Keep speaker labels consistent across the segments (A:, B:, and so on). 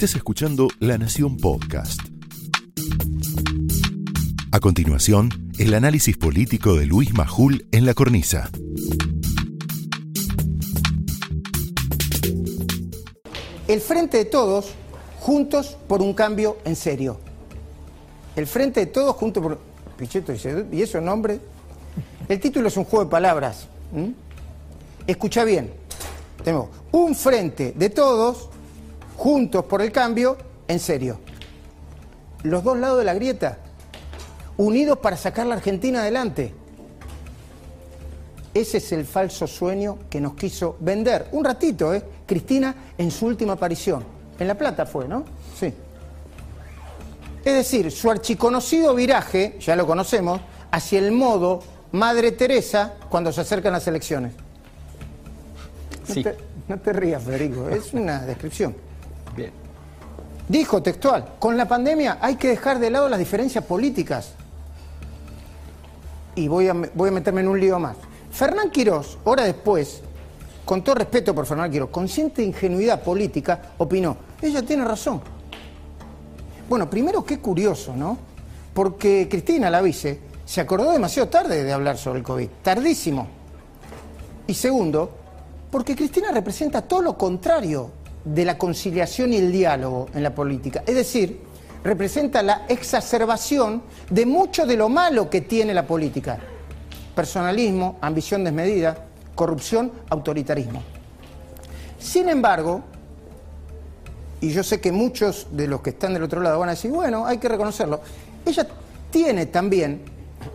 A: Estás escuchando La Nación Podcast. A continuación, el análisis político de Luis Majul en la cornisa.
B: El frente de todos, juntos por un cambio en serio. El frente de todos, juntos por... Pichetto dice, ¿y esos nombres? El título es un juego de palabras. Escucha bien. Tenemos un frente de todos, juntos por el cambio, en serio. Los dos lados de la grieta, unidos para sacar la Argentina adelante. Ese es el falso sueño que nos quiso vender. Un ratito, ¿eh? Cristina en su última aparición. En La Plata fue, ¿no? Sí. Es decir, su archiconocido viraje, ya lo conocemos, hacia el modo Madre Teresa cuando se acercan las elecciones. No,
C: Sí.
B: te, no te rías, Federico, es una descripción. Dijo textual, con la pandemia hay que dejar de lado las diferencias políticas. Y voy a, voy a meterme en un lío más. Fernán Quirós, hora después, con todo respeto por Fernán Quirós, con cierta ingenuidad política, opinó, ella tiene razón. Bueno, primero qué curioso, ¿no? Porque Cristina, la vice, se acordó demasiado tarde de hablar sobre el COVID, tardísimo. Y segundo, porque Cristina representa todo lo contrario de la conciliación y el diálogo en la política. Es decir, representa la exacerbación de mucho de lo malo que tiene la política. Personalismo, ambición desmedida, corrupción, autoritarismo. Sin embargo, y yo sé que muchos de los que están del otro lado van a decir, bueno, hay que reconocerlo, ella tiene también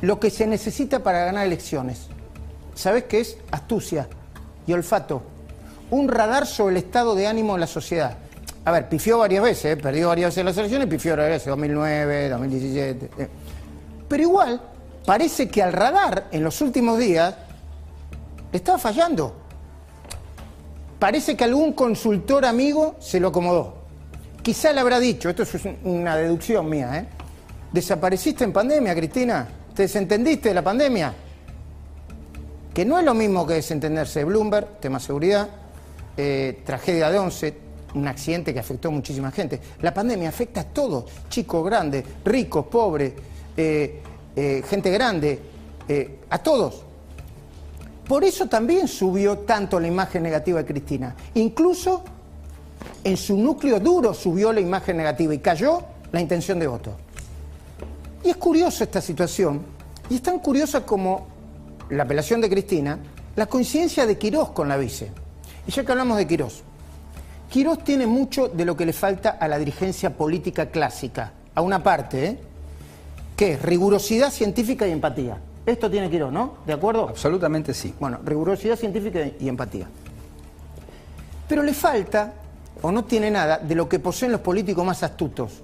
B: lo que se necesita para ganar elecciones. ¿Sabes qué es? Astucia y olfato. Un radar sobre el estado de ánimo de la sociedad. A ver, pifió varias veces, ¿eh? perdió varias veces las elecciones, pifió varias veces, 2009, 2017. eh. Pero igual, parece que al radar en los últimos días le estaba fallando. Parece que algún consultor amigo se lo acomodó. Quizá le habrá dicho, esto es una deducción mía, ¿eh? ¿Desapareciste en pandemia, Cristina? ¿Te desentendiste de la pandemia? Que no es lo mismo que desentenderse de Bloomberg, tema seguridad, eh, tragedia de 11, un accidente que afectó a muchísima gente. La pandemia afecta a todos, chicos, grandes, ricos, pobres, eh, eh, gente grande, a todos. Por eso también subió tanto la imagen negativa de Cristina. Incluso en su núcleo duro subió la imagen negativa y cayó la intención de voto. Y es curiosa esta situación, y es tan curiosa como la apelación de Cristina, la coincidencia de Quirós con la vice. Y ya que hablamos de Quirós, Quirós tiene mucho de lo que le falta a la dirigencia política clásica, a una parte, ¿eh? que es rigurosidad científica y empatía. Esto tiene Quirós, ¿no? ¿De acuerdo?
C: Absolutamente sí.
B: Bueno, rigurosidad científica y empatía. Pero le falta, o no tiene nada, de lo que poseen los políticos más astutos.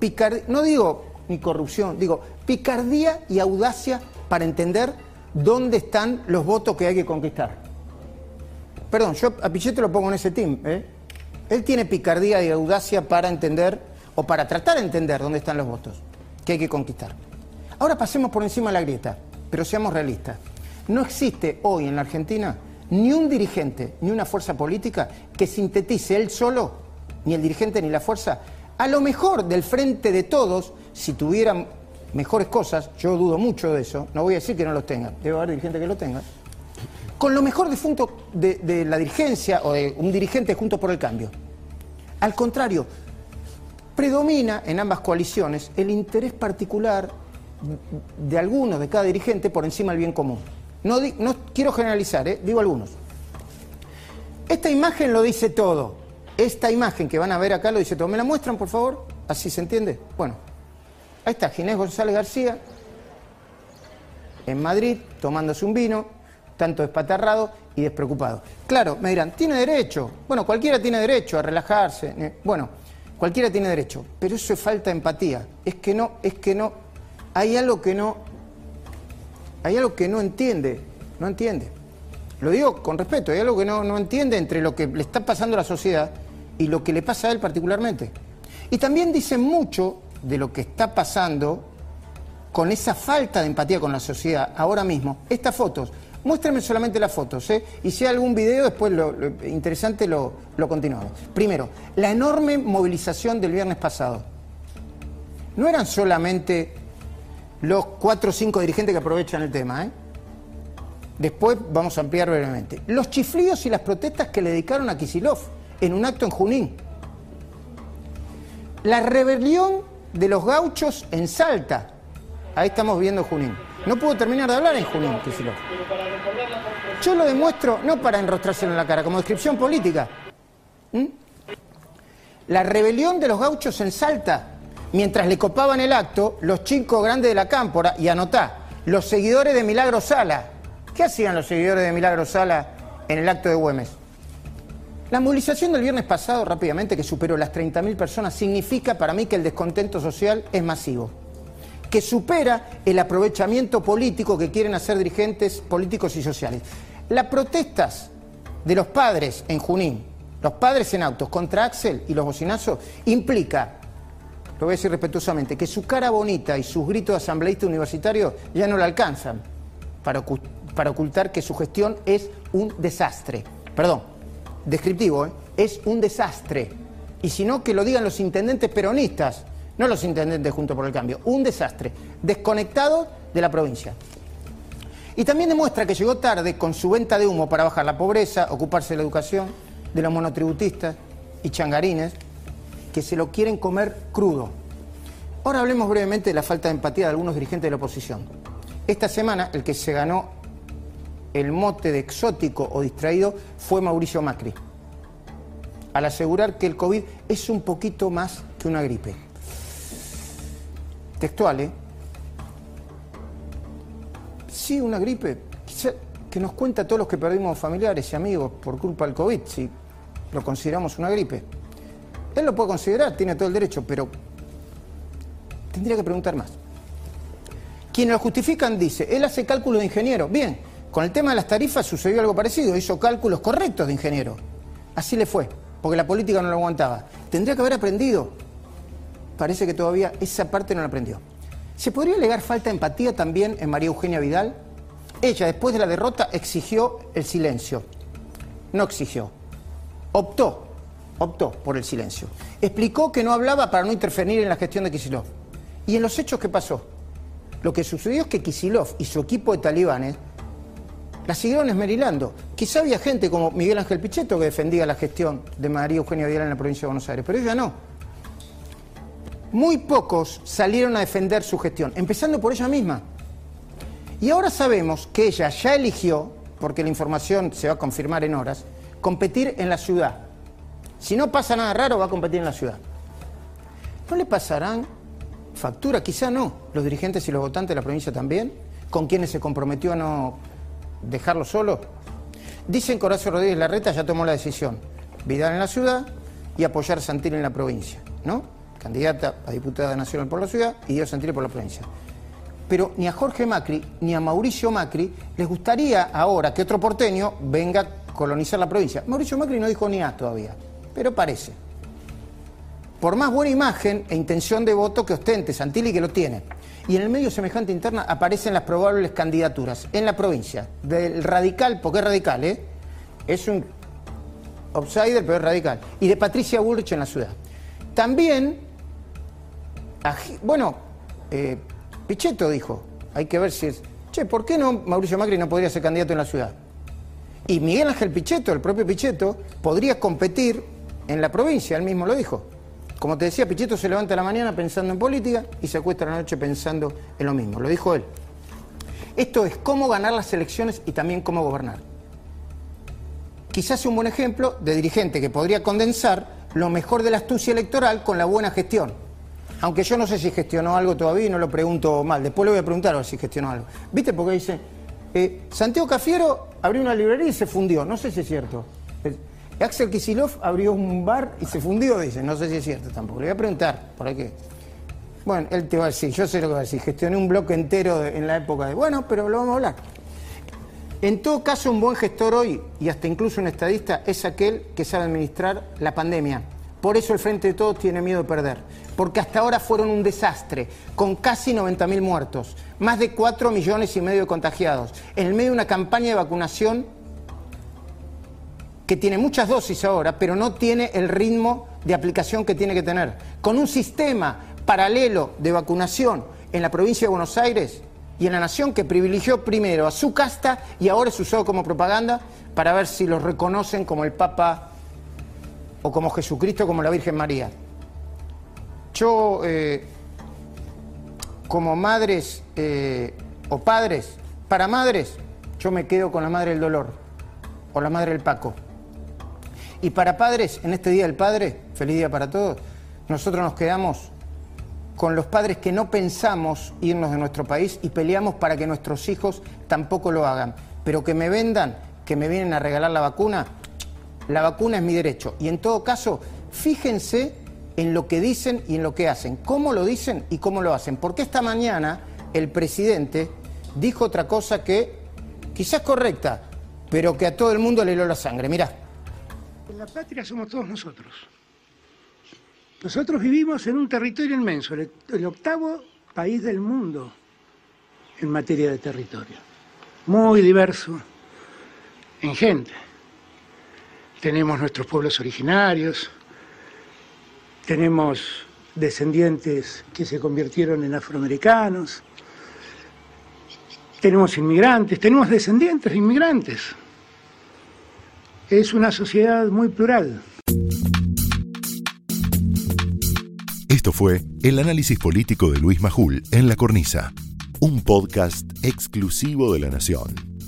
B: Picard- no digo ni corrupción, digo picardía y audacia para entender dónde están los votos que hay que conquistar. Perdón, yo a Pichetto lo pongo en ese team. ¿eh? Él tiene picardía y audacia para entender, o para tratar de entender dónde están los votos que hay que conquistar. Ahora pasemos por encima de la grieta, pero seamos realistas. No existe hoy en la Argentina ni un dirigente, ni una fuerza política que sintetice él solo, ni el dirigente ni la fuerza, a lo mejor del frente de todos, si tuvieran mejores cosas, yo dudo mucho de eso, no voy a decir que no los tengan, debe haber dirigentes que lo tengan, con lo mejor de, funto- de, la dirigencia o de un dirigente junto por el cambio. Al contrario, predomina en ambas coaliciones el interés particular de algunos, de cada dirigente, por encima del bien común. No quiero generalizar, ¿eh? digo algunos. Esta imagen lo dice todo. Esta imagen que van a ver acá lo dice todo. ¿Me la muestran, por favor? Así se entiende. Bueno, ahí está Ginés González García en Madrid tomándose un vino, tanto despatarrado y despreocupado. Claro, me dirán, tiene derecho. Bueno, cualquiera tiene derecho a relajarse. eh, Bueno, cualquiera tiene derecho, pero eso es falta de empatía. Es que no, es que no. Hay algo que no. Hay algo que no entiende. No entiende. Lo digo con respeto, hay algo que no, no entiende entre lo que le está pasando a la sociedad y lo que le pasa a él particularmente. Y también dice mucho de lo que está pasando con esa falta de empatía con la sociedad ahora mismo, estas fotos, Muéstrenme solamente las fotos, ¿eh? Y si hay algún video, después lo, interesante lo, continuamos. Primero, la enorme movilización del viernes pasado. No eran solamente los cuatro o cinco dirigentes que aprovechan el tema, ¿eh? Después vamos a ampliar brevemente. Los chiflidos y las protestas que le dedicaron a Kisilov en un acto en Junín. La rebelión de los gauchos en Salta. Ahí estamos viendo Junín. No pudo terminar de hablar en Junín, Kisilov. Yo lo demuestro no para enrostrarse en la cara, como descripción política. ¿Mm? La rebelión de los gauchos en Salta, mientras le copaban el acto, los chicos grandes de la cámpora, y anotá, los seguidores de Milagro Sala. ¿Qué hacían los seguidores de Milagro Sala en el acto de Güemes? La movilización del viernes pasado, rápidamente, que superó las 30.000 personas, significa para mí que el descontento social es masivo, que supera el aprovechamiento político que quieren hacer dirigentes políticos y sociales. Las protestas de los padres en Junín, los padres en autos contra Axel y los bocinazos, implica, lo voy a decir respetuosamente, que su cara bonita y sus gritos de asambleísta universitario ya no le alcanzan para, para ocultar que su gestión es un desastre. Perdón, descriptivo, ¿eh? es un desastre. Y si no, que lo digan los intendentes peronistas, no los intendentes junto por el cambio, un desastre, desconectado de la provincia. Y también demuestra que llegó tarde con su venta de humo para bajar la pobreza, ocuparse de la educación, de los monotributistas y changarines, que se lo quieren comer crudo. Ahora hablemos brevemente de la falta de empatía de algunos dirigentes de la oposición. Esta semana, el que se ganó el mote de exótico o distraído fue Mauricio Macri, al asegurar que el COVID es un poquito más que una gripe. Textual, ¿eh? Sí, una gripe, que nos cuenta a todos los que perdimos familiares y amigos por culpa del COVID, si lo consideramos una gripe. Él lo puede considerar, tiene todo el derecho, pero tendría que preguntar más. Quienes lo justifican dice, él hace cálculo de ingeniero. Bien, con el tema de las tarifas sucedió algo parecido, hizo cálculos correctos de ingeniero. Así le fue, porque la política no lo aguantaba. Tendría que haber aprendido. Parece que todavía esa parte no la aprendió. ¿Se podría alegar falta de empatía también en María Eugenia Vidal? Ella, después de la derrota, exigió el silencio. No exigió. Optó, optó por el silencio. Explicó que no hablaba para no interferir en la gestión de Kisilov. ¿Y en los hechos qué pasó? Lo que sucedió es que Kisilov y su equipo de talibanes la siguieron esmerilando. Quizá había gente como Miguel Ángel Pichetto que defendía la gestión de María Eugenia Vidal en la provincia de Buenos Aires, pero ella no. Muy pocos salieron a defender su gestión, empezando por ella misma. Y ahora sabemos que ella ya eligió, porque la información se va a confirmar en horas, competir en la ciudad. Si no pasa nada raro, va a competir en la ciudad. ¿No le pasarán factura? Quizá no. Los dirigentes y los votantes de la provincia también, con quienes se comprometió a no dejarlo solo? Dicen que Horacio Rodríguez Larreta ya tomó la decisión. Vidal en la ciudad y apoyar a Santilli en la provincia, ¿no? Candidata a diputada nacional por la ciudad y Dios Santilli por la provincia. Pero ni a Jorge Macri ni a Mauricio Macri les gustaría ahora que otro porteño venga a colonizar la provincia. Mauricio Macri no dijo ni A todavía, pero parece. Por más buena imagen e intención de voto que ostente Santilli, que lo tiene y en el medio semejante interna aparecen las probables candidaturas en la provincia del radical, porque es radical, ¿eh? es un outsider, pero es radical, y de Patricia Bullrich en la ciudad. También, bueno, eh, Pichetto dijo, hay que ver si es, che, ¿por qué no Mauricio Macri no podría ser candidato en la ciudad? Y Miguel Ángel Pichetto, el propio Pichetto, podría competir en la provincia, él mismo lo dijo. Como te decía, Pichetto se levanta la mañana pensando en política y se acuesta la noche pensando en lo mismo. Lo dijo él. Esto es cómo ganar las elecciones y también cómo gobernar. Quizás un buen ejemplo de dirigente que podría condensar lo mejor de la astucia electoral con la buena gestión. Aunque yo no sé si gestionó algo todavía y no lo pregunto mal. Después le voy a preguntar a ver si gestionó algo. ¿Viste? Porque dice, eh, Santiago Cafiero abrió una librería y se fundió. No sé si es cierto. Axel Kisilov abrió un bar y se fundió, dice. No sé si es cierto tampoco. Le voy a preguntar, ¿por qué? Bueno, él te va a decir, yo sé lo que va a decir. Gestioné un bloque entero en la época de. Bueno, pero lo vamos a hablar. En todo caso, un buen gestor hoy, y hasta incluso un estadista, es aquel que sabe administrar la pandemia. Por eso el Frente de Todos tiene miedo de perder. Porque hasta ahora fueron un desastre, con casi 90.000 muertos, más de 4 millones y medio de contagiados, en el medio de una campaña de vacunación que tiene muchas dosis ahora, pero no tiene el ritmo de aplicación que tiene que tener, con un sistema paralelo de vacunación en la provincia de Buenos Aires y en la nación que privilegió primero a su casta y ahora es usado como propaganda para ver si los reconocen como el Papa o como Jesucristo, como la Virgen María. Yo, eh, como madres eh, o padres, para madres, yo me quedo con la madre del dolor o la madre del Paco. Y para padres, en este Día del Padre, feliz día para todos, nosotros nos quedamos con los padres que no pensamos irnos de nuestro país y peleamos para que nuestros hijos tampoco lo hagan. Pero que me vendan, que me vienen a regalar la vacuna, la vacuna es mi derecho. Y en todo caso, fíjense en lo que dicen y en lo que hacen, cómo lo dicen y cómo lo hacen. Porque esta mañana el presidente dijo otra cosa que quizás correcta, pero que a todo el mundo le heló la sangre. Mirá.
C: La patria somos todos nosotros. Nosotros vivimos en un territorio inmenso, el octavo país del mundo en materia de territorio, muy diverso en gente. Tenemos nuestros pueblos originarios, tenemos descendientes que se convirtieron en afroamericanos, tenemos inmigrantes, tenemos descendientes de inmigrantes es una sociedad muy plural.
A: Esto fue el análisis político de Luis Majul en La Cornisa, un podcast exclusivo de La Nación.